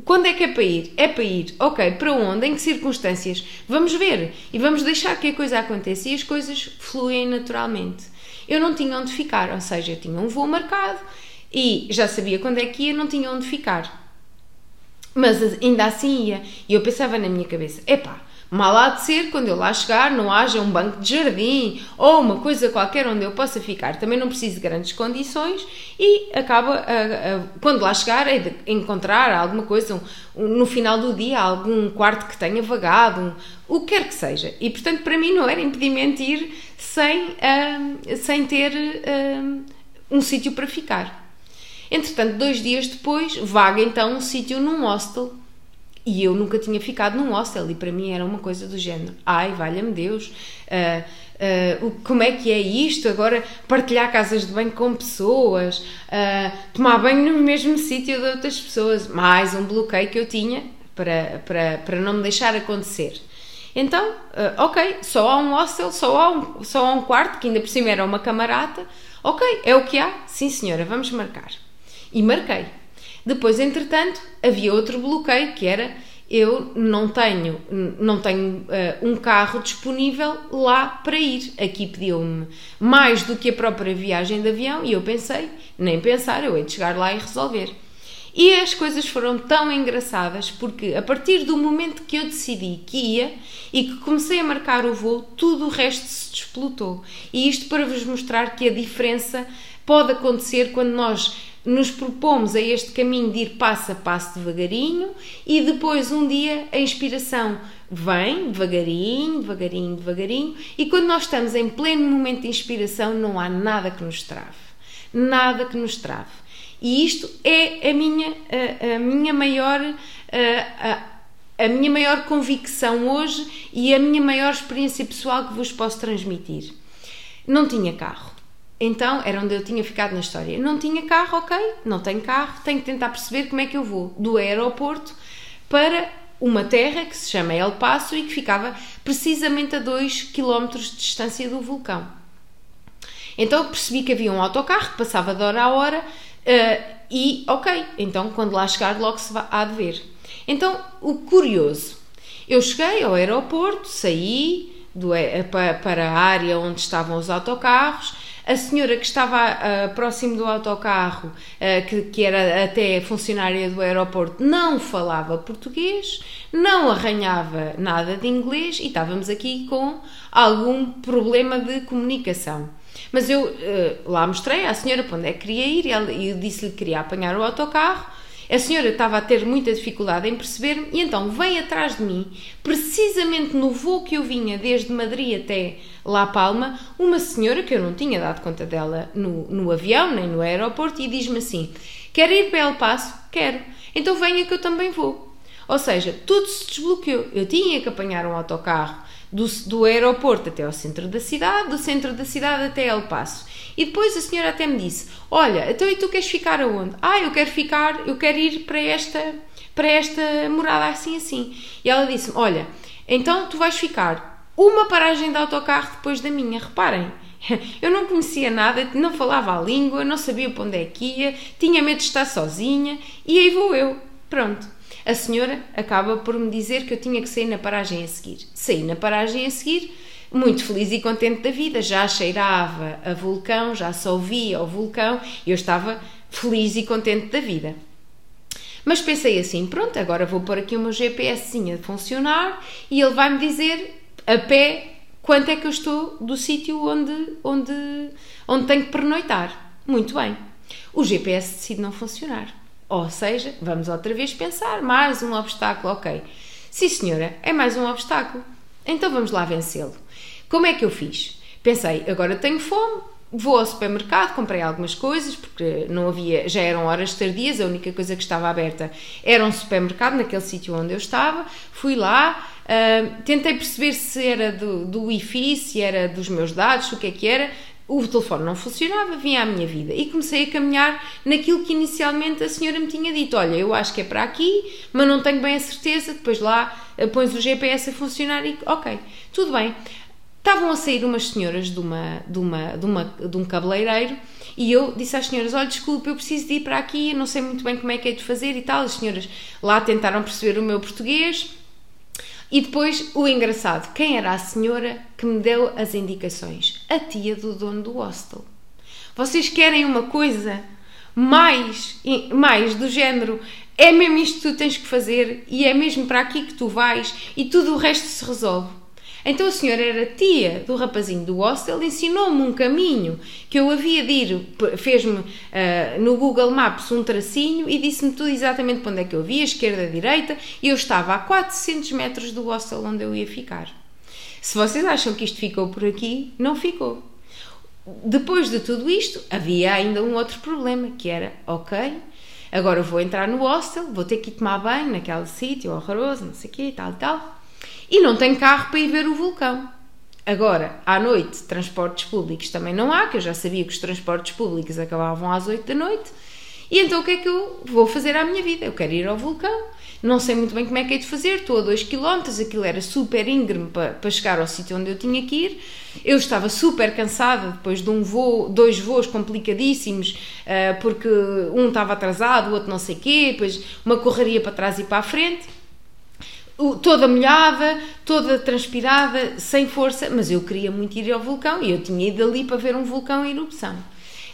Speaker 2: quando é que é para ir? É para ir. Ok, para onde? Em que circunstâncias? Vamos ver e vamos deixar que a coisa aconteça e as coisas fluem naturalmente. Eu não tinha onde ficar, ou seja, eu tinha um voo marcado e já sabia quando é que ia, não tinha onde ficar. Mas ainda assim ia. E eu pensava na minha cabeça: epá, Mal há de ser quando eu lá chegar não haja um banco de jardim ou uma coisa qualquer onde eu possa ficar. Também não preciso de grandes condições e acaba, a, a, quando lá chegar, é de encontrar alguma coisa um, um, no final do dia, algum quarto que tenha vagado, um, o que quer que seja. E portanto, para mim, não era impedimento ir sem, sem ter um sítio para ficar. Entretanto, dois dias depois, vaga então um sítio num hostel e eu nunca tinha ficado num hostel e para mim era uma coisa do género: ai, valha-me Deus, uh, uh, como é que é isto? Agora partilhar casas de banho com pessoas, uh, tomar banho no mesmo sítio de outras pessoas. Mais um bloqueio que eu tinha para, para, para não me deixar acontecer. Então, ok, só há um hostel, só há um, só há um quarto, que ainda por cima era uma camarata. Ok, é o que há? Sim, senhora, vamos marcar. E marquei. Depois, entretanto, havia outro bloqueio que era eu não tenho, não tenho uh, um carro disponível lá para ir. Aqui pediu-me mais do que a própria viagem de avião e eu pensei, nem pensar, eu hei de chegar lá e resolver. E as coisas foram tão engraçadas porque a partir do momento que eu decidi que ia e que comecei a marcar o voo, tudo o resto se desplotou. E isto para vos mostrar que a diferença pode acontecer quando nós nos propomos a este caminho de ir passo a passo devagarinho e depois um dia a inspiração vem devagarinho, devagarinho, devagarinho e quando nós estamos em pleno momento de inspiração não há nada que nos trave. Nada que nos trave. E isto é a minha, a, a minha maior. A, a, minha maior convicção hoje e a minha maior experiência pessoal que vos posso transmitir. Não tinha carro então era onde eu tinha ficado na história. Não tinha carro, ok, não tenho carro, tenho que tentar perceber como é que eu vou do aeroporto para uma terra que se chama El Paso e que ficava precisamente a 2 km de distância do vulcão. Então percebi que havia um autocarro que passava de hora a hora uh, e, ok, então quando lá chegar logo se há de ver. Então, o curioso, eu cheguei ao aeroporto, saí do, para a área onde estavam os autocarros, a senhora que estava uh, próximo do autocarro, uh, que, que era até funcionária do aeroporto, não falava português, não arranhava nada de inglês e estávamos aqui com algum problema de comunicação. Mas eu uh, lá mostrei à senhora para onde é que queria ir e disse-lhe que queria apanhar o autocarro a senhora estava a ter muita dificuldade em perceber-me e então vem atrás de mim, precisamente no voo que eu vinha desde Madrid até La Palma, uma senhora que eu não tinha dado conta dela no, no avião nem no aeroporto e diz-me assim: Quer ir para El Paso? Quero. Então venha que eu também vou. Ou seja, tudo se desbloqueou. Eu tinha que apanhar um autocarro do, do aeroporto até ao centro da cidade, do centro da cidade até El Paso. E depois a senhora até me disse: Olha, então e tu queres ficar aonde? Ah, eu quero ficar, eu quero ir para esta, para esta morada assim assim. E ela disse-me: Olha, então tu vais ficar uma paragem de autocarro depois da minha. Reparem, eu não conhecia nada, não falava a língua, não sabia para onde é que ia, tinha medo de estar sozinha e aí vou eu. Pronto. A senhora acaba por me dizer que eu tinha que sair na paragem a seguir. Saí na paragem a seguir muito feliz e contente da vida, já cheirava a vulcão, já só ouvia o vulcão, eu estava feliz e contente da vida. Mas pensei assim, pronto, agora vou pôr aqui o meu GPS a funcionar e ele vai-me dizer a pé quanto é que eu estou do sítio onde, onde, onde tenho que pernoitar. Muito bem. O GPS decide não funcionar. Ou seja, vamos outra vez pensar, mais um obstáculo, ok. Sim, senhora, é mais um obstáculo. Então vamos lá vencê-lo. Como é que eu fiz? Pensei, agora tenho fome, vou ao supermercado, comprei algumas coisas, porque não havia, já eram horas tardias, a única coisa que estava aberta era um supermercado naquele sítio onde eu estava. Fui lá, uh, tentei perceber se era do, do Wi-Fi, se era dos meus dados, o que é que era. O telefone não funcionava, vinha à minha vida e comecei a caminhar naquilo que inicialmente a senhora me tinha dito: Olha, eu acho que é para aqui, mas não tenho bem a certeza. Depois lá uh, pões o GPS a funcionar e, ok, tudo bem. Estavam a sair umas senhoras de, uma, de, uma, de, uma, de um cabeleireiro e eu disse às senhoras: Olha, desculpe, eu preciso de ir para aqui, não sei muito bem como é que é de fazer e tal. As senhoras lá tentaram perceber o meu português. E depois o engraçado: quem era a senhora que me deu as indicações? A tia do dono do hostel. Vocês querem uma coisa mais, mais do género? É mesmo isto que tu tens que fazer e é mesmo para aqui que tu vais e tudo o resto se resolve. Então a senhora era tia do rapazinho do hostel, ensinou-me um caminho que eu havia de ir, fez-me uh, no Google Maps um tracinho e disse-me tudo exatamente para onde é que eu via, esquerda, direita, e eu estava a 400 metros do hostel onde eu ia ficar. Se vocês acham que isto ficou por aqui, não ficou. Depois de tudo isto, havia ainda um outro problema, que era, ok, agora vou entrar no hostel, vou ter que ir tomar banho naquele sítio horroroso, não sei o quê, tal tal e não tem carro para ir ver o vulcão. Agora, à noite, transportes públicos também não há, que eu já sabia que os transportes públicos acabavam às 8 da noite. E então o que é que eu vou fazer à minha vida? Eu quero ir ao vulcão, não sei muito bem como é que é de fazer, estou a 2 km, aquilo era super íngreme para, para chegar ao sítio onde eu tinha que ir. Eu estava super cansada depois de um voo, dois voos complicadíssimos, uh, porque um estava atrasado, o outro não sei quê, depois uma correria para trás e para a frente. Toda molhada, toda transpirada, sem força, mas eu queria muito ir ao vulcão e eu tinha ido ali para ver um vulcão em erupção.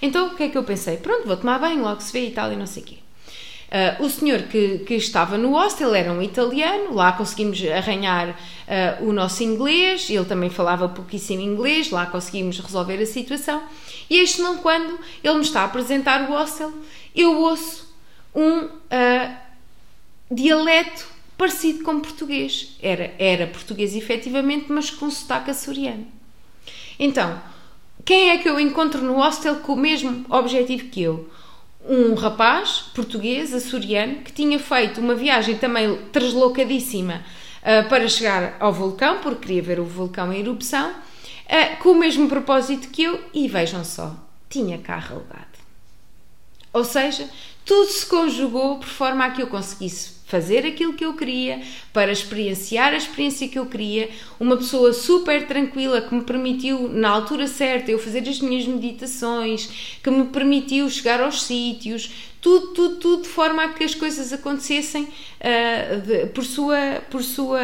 Speaker 2: Então o que é que eu pensei? Pronto, vou tomar banho, logo se vê e tal e não sei o quê. Uh, o senhor que, que, estava no hostel era um italiano, lá conseguimos arranhar uh, o nosso inglês, ele também falava pouquíssimo inglês, lá conseguimos resolver a situação. E este não quando ele me está a apresentar o hostel, eu ouço um uh, dialeto parecido com português. Era, era português efetivamente, mas com sotaque açoriano. Então, quem é que eu encontro no hostel com o mesmo objetivo que eu? um rapaz português, açoriano, que tinha feito uma viagem também deslocadíssima uh, para chegar ao vulcão, porque queria ver o vulcão em erupção, uh, com o mesmo propósito que eu, e vejam só, tinha carro alugado. Ou seja, tudo se conjugou por forma a que eu conseguisse fazer aquilo que eu queria, para experienciar a experiência que eu queria, uma pessoa super tranquila que me permitiu, na altura certa, eu fazer as minhas meditações, que me permitiu chegar aos sítios, tudo, tudo, tudo de forma a que as coisas acontecessem uh, de, por, sua, por sua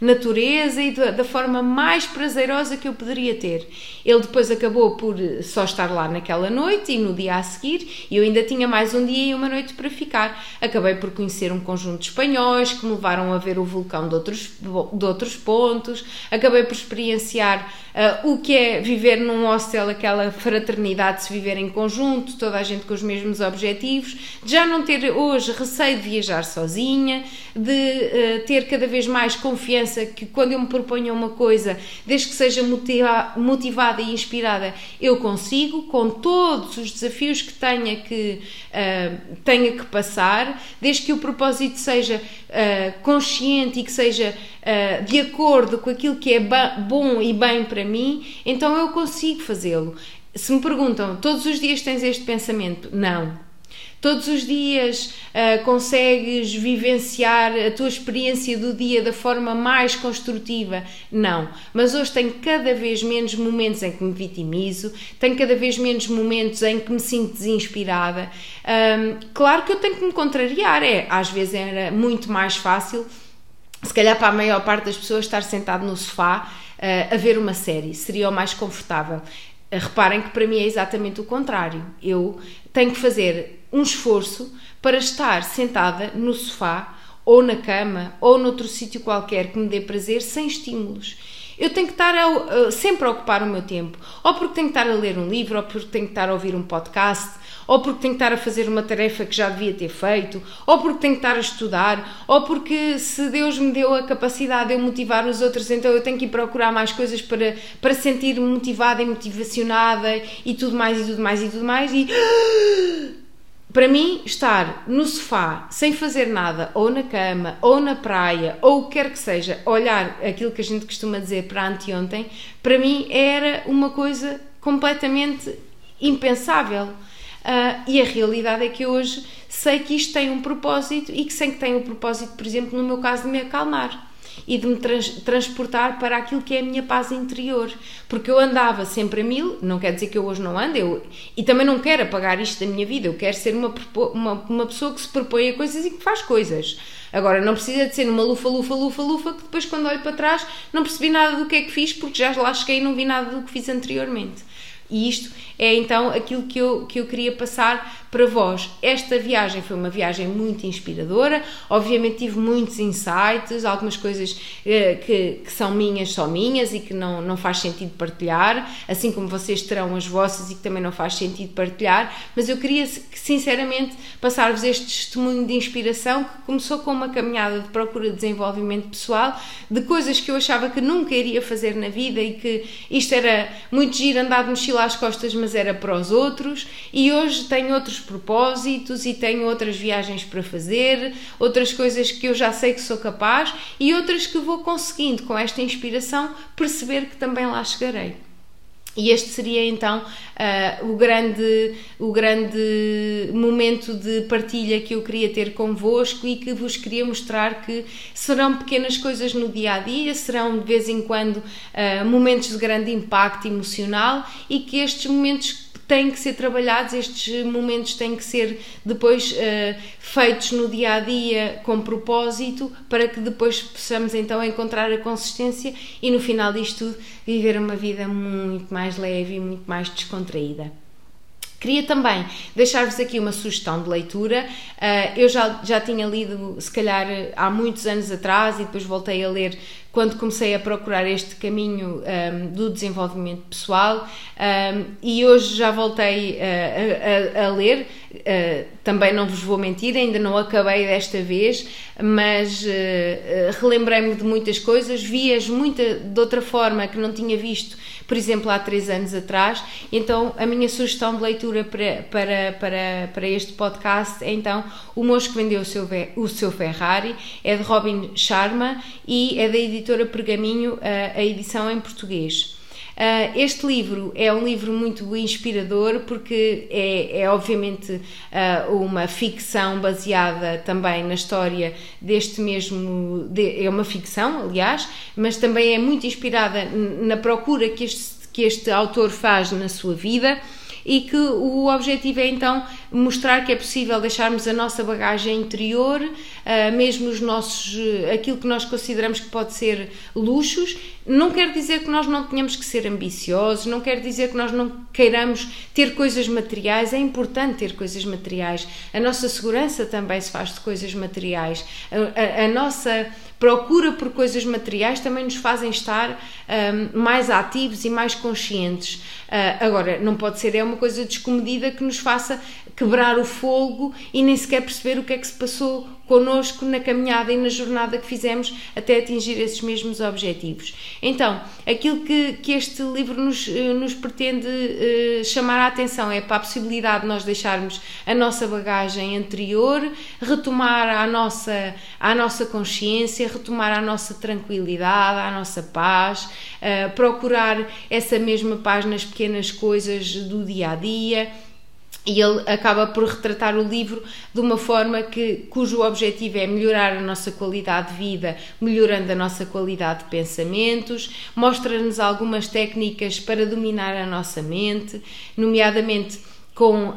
Speaker 2: natureza e da forma mais prazerosa que eu poderia ter. Ele depois acabou por só estar lá naquela noite e no dia a seguir, eu ainda tinha mais um dia e uma noite para ficar. Acabei por conhecer um conjunto de espanhóis que me levaram a ver o vulcão de outros, de outros pontos, acabei por experienciar uh, o que é viver num hostel, aquela fraternidade de se viver em conjunto, toda a gente com os mesmos objetivos de já não ter hoje receio de viajar sozinha, de uh, ter cada vez mais confiança que quando eu me proponho uma coisa, desde que seja motiva motivada e inspirada, eu consigo, com todos os desafios que tenha que, uh, tenha que passar, desde que o propósito seja uh, consciente e que seja de acordo com aquilo que é bom e bem para mim, então eu consigo fazê-lo. Se me perguntam, todos os dias tens este pensamento? Não Todos os dias uh, consegues vivenciar a tua experiência do dia da forma mais construtiva? Não. Mas hoje tenho cada vez menos momentos em que me vitimizo, tenho cada vez menos momentos em que me sinto desinspirada. Um, claro que eu tenho que me contrariar, é. Às vezes era muito mais fácil, se calhar para a maior parte das pessoas, estar sentado no sofá uh, a ver uma série, seria o mais confortável. Reparem que para mim é exatamente o contrário. Eu tenho que fazer um esforço para estar sentada no sofá ou na cama ou noutro sítio qualquer que me dê prazer sem estímulos. Eu tenho que estar a, sempre a ocupar o meu tempo, ou porque tenho que estar a ler um livro, ou porque tenho que estar a ouvir um podcast, ou porque tenho que estar a fazer uma tarefa que já devia ter feito, ou porque tenho que estar a estudar, ou porque se Deus me deu a capacidade de eu motivar os outros, então eu tenho que ir procurar mais coisas para, para sentir-me motivada e motivacionada e tudo mais e tudo mais e tudo mais e para mim, estar no sofá sem fazer nada, ou na cama, ou na praia, ou o que quer que seja, olhar aquilo que a gente costuma dizer para anteontem, para mim era uma coisa completamente impensável. Uh, e a realidade é que hoje sei que isto tem um propósito e que sei que tem um propósito, por exemplo, no meu caso, de me acalmar e de me trans transportar para aquilo que é a minha paz interior. Porque eu andava sempre a mil, não quer dizer que eu hoje não ando, eu, e também não quero apagar isto da minha vida, eu quero ser uma, uma, uma pessoa que se propõe a coisas e que faz coisas. Agora, não precisa de ser uma lufa, lufa, lufa, lufa, que depois quando olho para trás não percebi nada do que é que fiz porque já lá cheguei e não vi nada do que fiz anteriormente. E isto é então aquilo que eu, que eu queria passar para vós. Esta viagem foi uma viagem muito inspiradora, obviamente tive muitos insights, algumas coisas eh, que, que são minhas, só minhas e que não, não faz sentido partilhar, assim como vocês terão as vossas e que também não faz sentido partilhar, mas eu queria sinceramente passar-vos este testemunho de inspiração que começou com uma caminhada de procura de desenvolvimento pessoal, de coisas que eu achava que nunca iria fazer na vida e que isto era muito giro andar de mochila às costas, mas era para os outros, e hoje tenho outros propósitos e tenho outras viagens para fazer, outras coisas que eu já sei que sou capaz e outras que vou conseguindo com esta inspiração perceber que também lá chegarei. E este seria então uh, o, grande, o grande momento de partilha que eu queria ter convosco e que vos queria mostrar que serão pequenas coisas no dia a dia, serão de vez em quando uh, momentos de grande impacto emocional e que estes momentos têm que ser trabalhados, estes momentos têm que ser depois uh, feitos no dia a dia com propósito para que depois possamos então encontrar a consistência e no final disto tudo viver uma vida muito mais leve e muito mais descontraída. Queria também deixar-vos aqui uma sugestão de leitura. Uh, eu já, já tinha lido, se calhar, há muitos anos atrás e depois voltei a ler quando comecei a procurar este caminho um, do desenvolvimento pessoal um, e hoje já voltei uh, a, a, ler. Uh, também não vos vou mentir, ainda não acabei desta vez, mas uh, relembrei-me de muitas coisas, vi-as muita de outra forma que não tinha visto, por exemplo, há três anos atrás. Então, a minha sugestão de leitura para, para, para, para este podcast é então O Moço que Vendeu o Seu, o seu Ferrari, é de Robin Sharma e é da editora editora Pergaminho a edição em português. Uh, este livro é um livro muito inspirador porque é, é obviamente uh, uma ficção baseada também na história deste mesmo. De, é uma ficção, aliás, mas também é muito inspirada na procura que este, que este autor faz na sua vida e que o objetivo é então mostrar que é possível deixarmos a nossa bagagem interior, uh, mesmo os nossos, uh, aquilo que nós consideramos que pode ser luxos. Não quer dizer que nós não tenhamos que ser ambiciosos, não quer dizer que nós não queiramos ter coisas materiais, é importante ter coisas materiais. A nossa segurança também se faz de coisas materiais. a, a, a nossa procura por coisas materiais também nos fazem estar um, mais ativos e mais conscientes. Uh, agora, não pode ser é uma coisa descomedida que nos faça quebrar o fogo e nem sequer perceber o que é que se passou connosco na caminhada e na jornada que fizemos até atingir esses mesmos objetivos. Então, aquilo que, que este livro nos, eh, nos pretende uh, chamar a atenção é para a possibilidade de nós deixarmos a nossa bagagem anterior, retomar a nossa, a nossa consciência, retomar a nossa tranquilidade, a nossa paz, uh, procurar essa mesma paz nas pequenas coisas do dia a dia e ele acaba por retratar o livro de uma forma que, cujo objetivo é melhorar a nossa qualidade de vida, melhorando a nossa qualidade de pensamentos, mostra-nos algumas técnicas para dominar a nossa mente, nomeadamente com uh,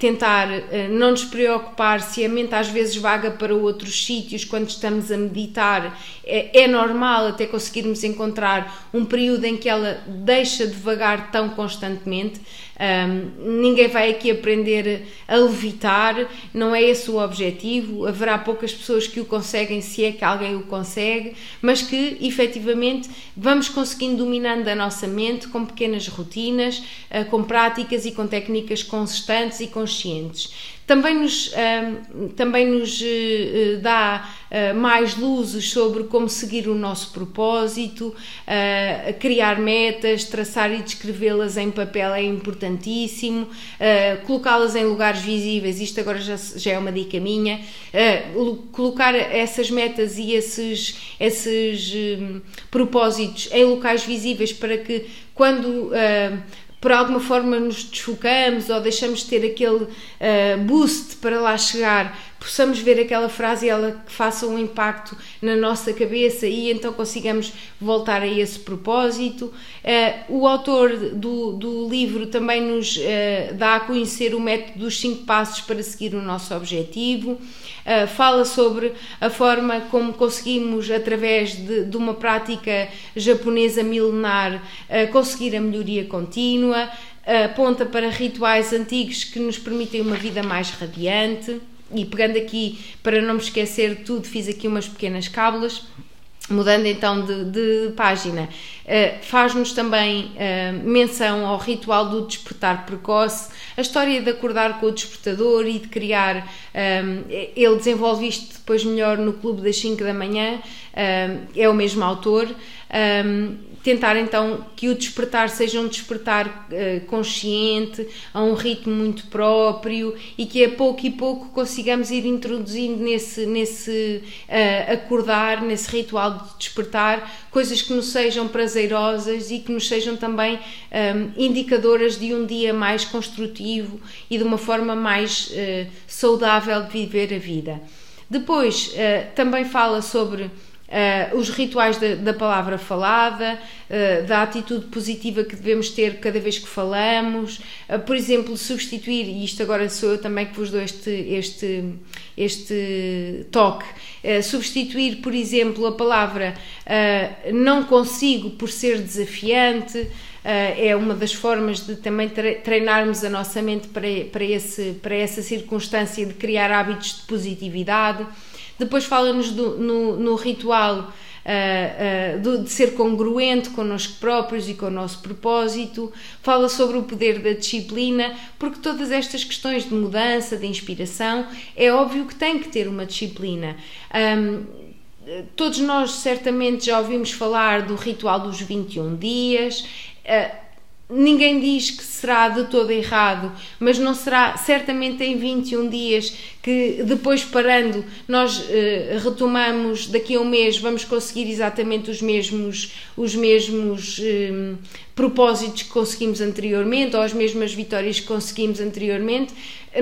Speaker 2: tentar uh, não nos preocupar se a mente às vezes vaga para outros sítios quando estamos a meditar. É, é, normal até conseguirmos encontrar um período em que ela deixa de vagar tão constantemente. Um, ninguém vai aqui aprender a levitar, não é esse o objetivo. Haverá poucas pessoas que o conseguem, se é que alguém o consegue, mas que efetivamente vamos conseguindo dominando a nossa mente com pequenas rotinas, uh, com práticas e com técnicas constantes e conscientes também nos, também nos eh, dá eh, mais luzes sobre como seguir o nosso propósito, criar metas, traçar e descrevê-las em papel é importantíssimo, colocá-las em lugares visíveis, isto agora já, já é uma dica minha, colocar essas metas e esses, esses propósitos em locais visíveis para que quando por alguma forma nos desfocamos ou deixamos de ter aquele uh, boost para lá chegar, possamos ver aquela frase e ela faça um impacto na nossa cabeça e então consigamos voltar a esse propósito. Uh, o autor do, do livro também nos uh, dá a conhecer o método dos cinco passos para seguir o nosso objetivo. Uh, fala sobre a forma como conseguimos, através de, de uma prática japonesa milenar, conseguir a melhoria contínua. Aponta para rituais antigos que nos permitem uma vida mais radiante e pegando aqui, para não me esquecer de tudo, fiz aqui umas pequenas cábulas. Mudando então de, de página, uh, faz-nos também uh, menção ao ritual do despertar precoce, a história de acordar com o despertador e de criar. Um, eh, ele desenvolve isto depois melhor no Clube das 5 da manhã, um, é o mesmo autor. Um, tentar então que o despertar seja um despertar uh, consciente, a um ritmo muito próprio e que a pouco e pouco consigamos ir introduzindo nesse, nesse uh, acordar, nesse ritual de despertar, coisas que nos sejam prazerosas e que nos sejam também um, ehm, indicadoras de um dia mais construtivo e de uma forma mais uh, saudável de viver a vida. Depois, também fala sobre Uh, os rituais da, da palavra falada, uh, da atitude positiva que devemos ter cada vez que falamos, uh, por exemplo, substituir, e isto agora sou eu também que vos dou este, este, este toque, substituir, por exemplo, a palavra não consigo por ser desafiante. é uma das formas de também treinarmos a nossa mente para, para, esse, para essa circunstância de criar hábitos de positividade. Depois fala-nos no, no ritual Uh, uh, de ser congruente connosco próprios e com o nosso propósito, fala sobre o poder da disciplina, porque todas estas questões de mudança, de inspiração, é óbvio que tem que ter uma disciplina. Um, todos nós certamente já ouvimos falar do ritual dos 21 dias. Uh, Ninguém diz que será de todo errado, mas não será certamente em 21 dias que depois parando nós eh, retomamos daqui a um mês vamos conseguir exatamente os mesmos os mesmos eh, propósitos que conseguimos anteriormente ou as mesmas vitórias que conseguimos anteriormente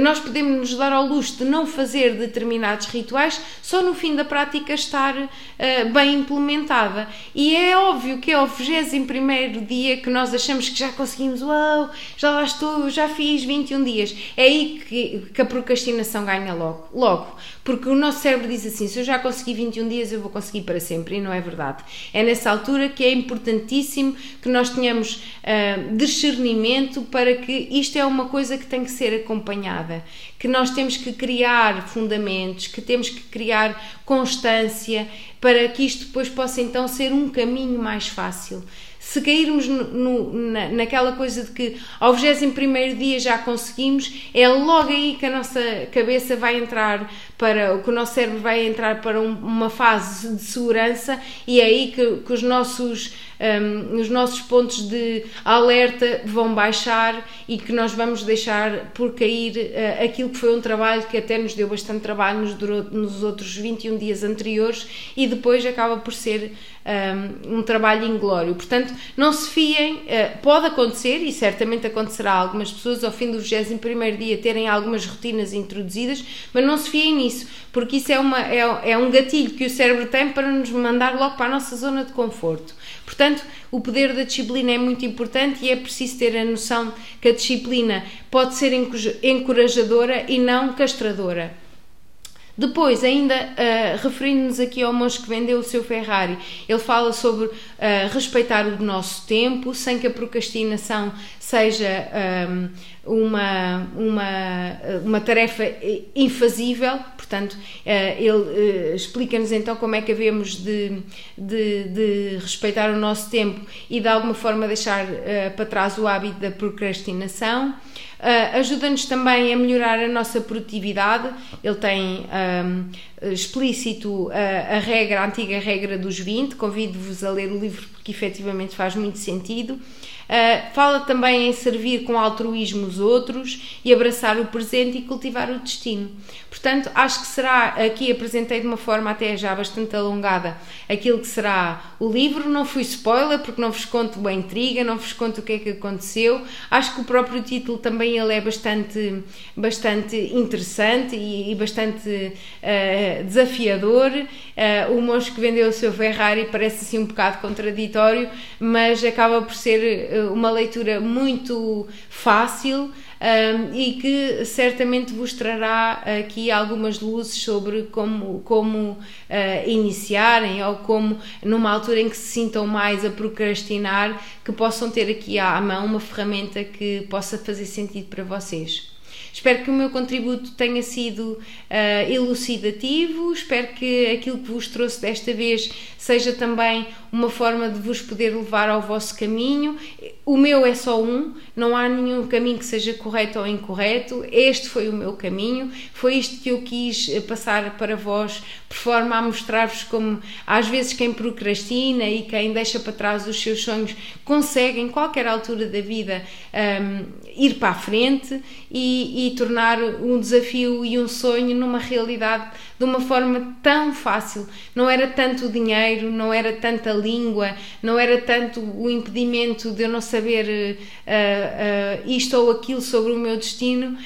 Speaker 2: nós podemos nos dar ao luxo de não fazer determinados rituais, só no fim da prática estar uh, bem implementada. E é óbvio que é ao 21 dia que nós achamos que já conseguimos, uau, já lá estou, já fiz 21 dias. É aí que, que a procrastinação ganha logo. Logo, porque o nosso cérebro diz assim: se eu já consegui 21 dias, eu vou conseguir para sempre, e não é verdade. É nessa altura que é importantíssimo que nós tenhamos uh, discernimento para que isto é uma coisa que tem que ser acompanhada, que nós temos que criar fundamentos, que temos que criar constância para que isto depois possa então ser um caminho mais fácil. Se cairmos no, no, na, naquela coisa de que ao 21 dia já conseguimos, é logo aí que a nossa cabeça vai entrar para que o nosso cérebro vai entrar para um, uma fase de segurança e é aí que, que os nossos um, os nossos pontos de alerta vão baixar e que nós vamos deixar por cair uh, aquilo que foi um trabalho que até nos deu bastante trabalho nos, durou, nos outros 21 dias anteriores e depois acaba por ser um, um trabalho inglório. Portanto, não se fiem, uh, pode acontecer e certamente acontecerá a algumas pessoas ao fim do 21 dia terem algumas rotinas introduzidas, mas não se fiem porque isso é, uma, é, é um gatilho que o cérebro tem para nos mandar logo para a nossa zona de conforto. Portanto, o poder da disciplina é muito importante e é preciso ter a noção que a disciplina pode ser encorajadora e não castradora. Depois, ainda uh, referindo-nos aqui ao monge que vendeu o seu Ferrari, ele fala sobre uh, respeitar o nosso tempo, sem que a procrastinação seja um, uma, uma, uma tarefa infazível. Portanto, uh, ele explica-nos então como é que havemos de, de, de, respeitar o nosso tempo e de alguma forma deixar para trás o hábito da procrastinação. Uh, Ajuda-nos também a melhorar a nossa produtividade. Ele tem um, explícito uh, a regra, a antiga regra dos 20. Convido-vos a ler o livro porque efetivamente faz muito sentido. Uh, fala também em servir com altruísmo os outros e abraçar o presente e cultivar o destino. Portanto, acho que será, aqui apresentei de uma forma até já bastante alongada, aquilo que será o livro. Não fui spoiler porque não vos conto a intriga, não vos conto o que é que aconteceu. Acho que o próprio título também ele é bastante, bastante interessante e, e bastante uh, desafiador. Uh, o monstro que vendeu o seu Ferrari parece assim um bocado contraditório, mas acaba por ser eh, uma leitura muito fácil um, e que certamente vos trará aqui algumas luzes sobre como, como uh, iniciarem ou como, numa altura em que se sintam mais a procrastinar, que possam ter aqui à mão uma ferramenta que possa fazer sentido para vocês. Espero que o meu contributo tenha sido uh, elucidativo, espero que aquilo que vos trouxe desta vez seja também uma forma de vos poder levar ao vosso caminho. O meu é só um, não há nenhum caminho que seja correto ou incorreto. Este foi o meu caminho, foi isto que eu quis eh, passar para vós, por forma a mostrar-vos como às vezes quem procrastina e quem deixa para trás os seus sonhos consegue em qualquer altura da vida um, ir para a frente e, e tornar um desafio e um sonho numa realidade de uma forma tão fácil. Não era tanto o dinheiro, não era tanta língua, não era tanto o impedimento de eu não saber uh, uh, isto ou aquilo sobre o meu destino, uh,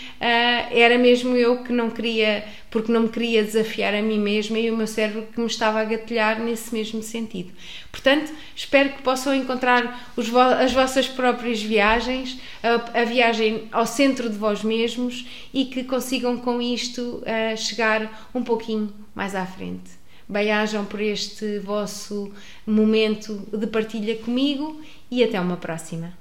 Speaker 2: era mesmo eu que não queria porque não me queria desafiar a mim mesma e o meu cérebro que me estava a gatilhar nesse mesmo sentido. Portanto, espero que possam encontrar os, as vossas próprias viagens, a, a, viagem ao centro de vós mesmos e que consigam com isto uh, chegar um pouquinho mais à frente. Bem-ajam por este vosso momento de partilha comigo e até uma próxima.